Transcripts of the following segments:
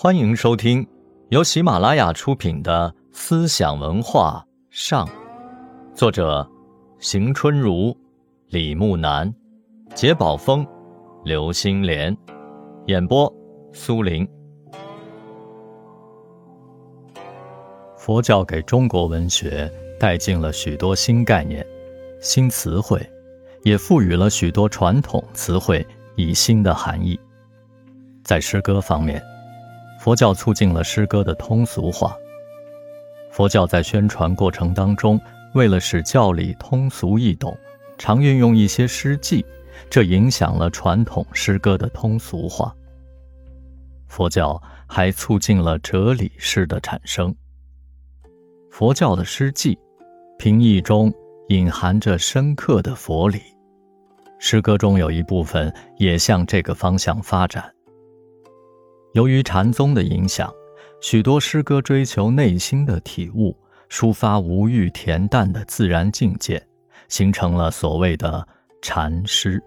欢迎收听由喜马拉雅出品的《思想文化上》，作者邢春如、李木南、杰宝峰、刘星莲，演播苏林。佛教给中国文学带进了许多新概念、新词汇，也赋予了许多传统词汇以新的含义。在诗歌方面，佛教促进了诗歌的通俗化。佛教在宣传过程当中，为了使教理通俗易懂，常运用一些诗技，这影响了传统诗歌的通俗化。佛教还促进了哲理诗的产生。佛教的诗句，平易中隐含着深刻的佛理，诗歌中有一部分也向这个方向发展。由于禅宗的影响，许多诗歌追求内心的体悟，抒发无欲恬淡的自然境界，形成了所谓的禅诗。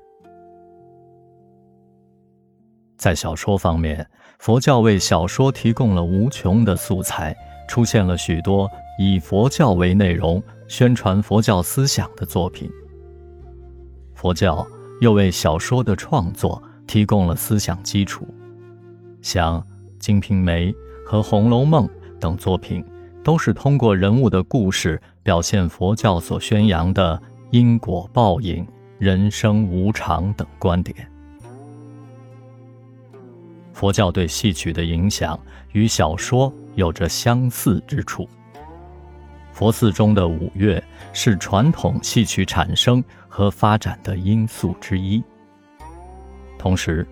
在小说方面，佛教为小说提供了无穷的素材，出现了许多以佛教为内容、宣传佛教思想的作品。佛教又为小说的创作提供了思想基础。像《金瓶梅》和《红楼梦》等作品，都是通过人物的故事表现佛教所宣扬的因果报应、人生无常等观点。佛教对戏曲的影响与小说有着相似之处。佛寺中的五乐是传统戏曲产生和发展的因素之一，同时。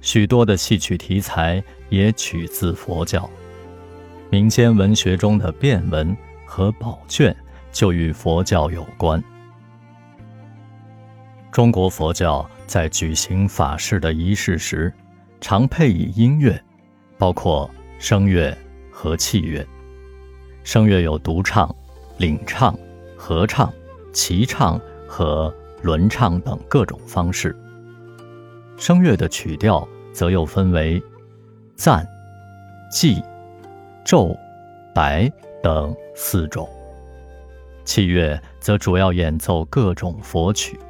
许多的戏曲题材也取自佛教，民间文学中的变文和宝卷就与佛教有关。中国佛教在举行法事的仪式时，常配以音乐，包括声乐和器乐。声乐有独唱、领唱、合唱、齐唱和轮唱等各种方式。声乐的曲调则又分为赞、祭、咒、白等四种，器乐则主要演奏各种佛曲。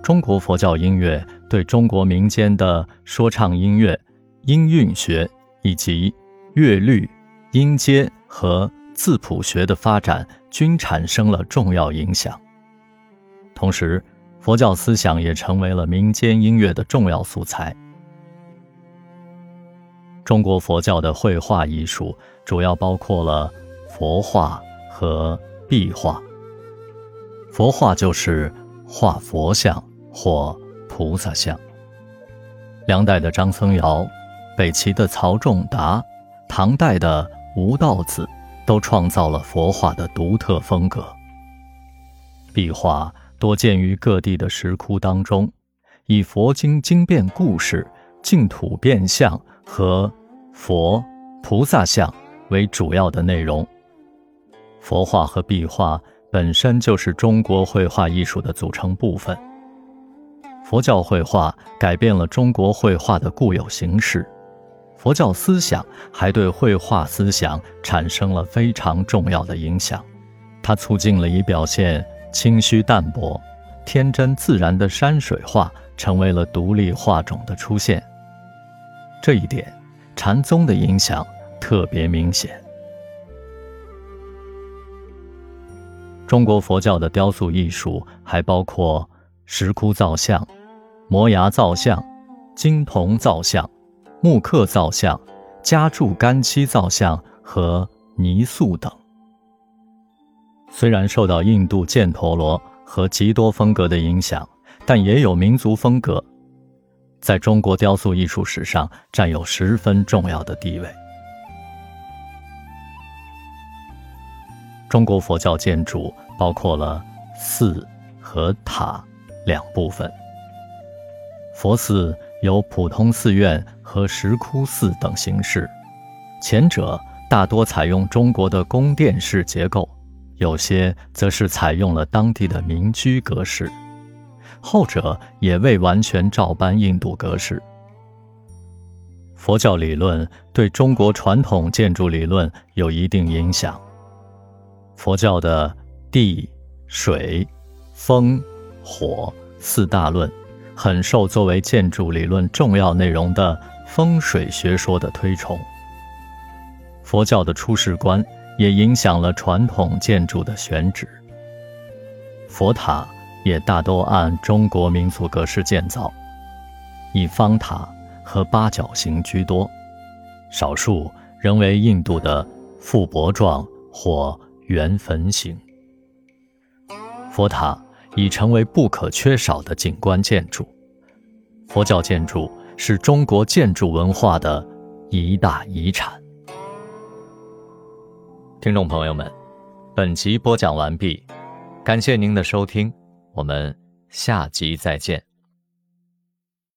中国佛教音乐对中国民间的说唱音乐、音韵学以及乐律、音阶和字谱学的发展均产生了重要影响，同时。佛教思想也成为了民间音乐的重要素材。中国佛教的绘画艺术主要包括了佛画和壁画。佛画就是画佛像或菩萨像。梁代的张僧繇、北齐的曹仲达、唐代的吴道子都创造了佛画的独特风格。壁画。多见于各地的石窟当中，以佛经经变故事、净土变相和佛菩萨像为主要的内容。佛画和壁画本身就是中国绘画艺术的组成部分。佛教绘画改变了中国绘画的固有形式，佛教思想还对绘画思想产生了非常重要的影响。它促进了以表现。清虚淡泊、天真自然的山水画成为了独立画种的出现。这一点，禅宗的影响特别明显。中国佛教的雕塑艺术还包括石窟造像、摩崖造像、金铜造像、木刻造像、加铸干漆造像和泥塑等。虽然受到印度犍陀罗和吉多风格的影响，但也有民族风格，在中国雕塑艺术史上占有十分重要的地位。中国佛教建筑包括了寺和塔两部分。佛寺有普通寺院和石窟寺等形式，前者大多采用中国的宫殿式结构。有些则是采用了当地的民居格式，后者也未完全照搬印度格式。佛教理论对中国传统建筑理论有一定影响。佛教的地、水、风、火四大论，很受作为建筑理论重要内容的风水学说的推崇。佛教的出世观也影响了传统建筑的选址。佛塔也大多按中国民族格式建造，以方塔。和八角形居多，少数仍为印度的覆钵状或圆坟形。佛塔已成为不可缺少的景观建筑。佛教建筑是中国建筑文化的一大遗产。听众朋友们，本集播讲完毕，感谢您的收听，我们下集再见。